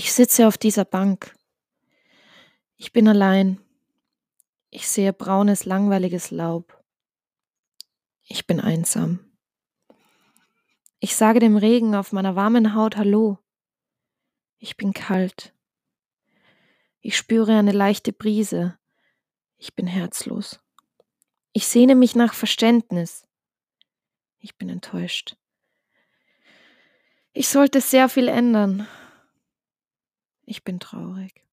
Ich sitze auf dieser Bank. Ich bin allein. Ich sehe braunes, langweiliges Laub. Ich bin einsam. Ich sage dem Regen auf meiner warmen Haut Hallo. Ich bin kalt. Ich spüre eine leichte Brise. Ich bin herzlos. Ich sehne mich nach Verständnis. Ich bin enttäuscht. Ich sollte sehr viel ändern. Ich bin traurig.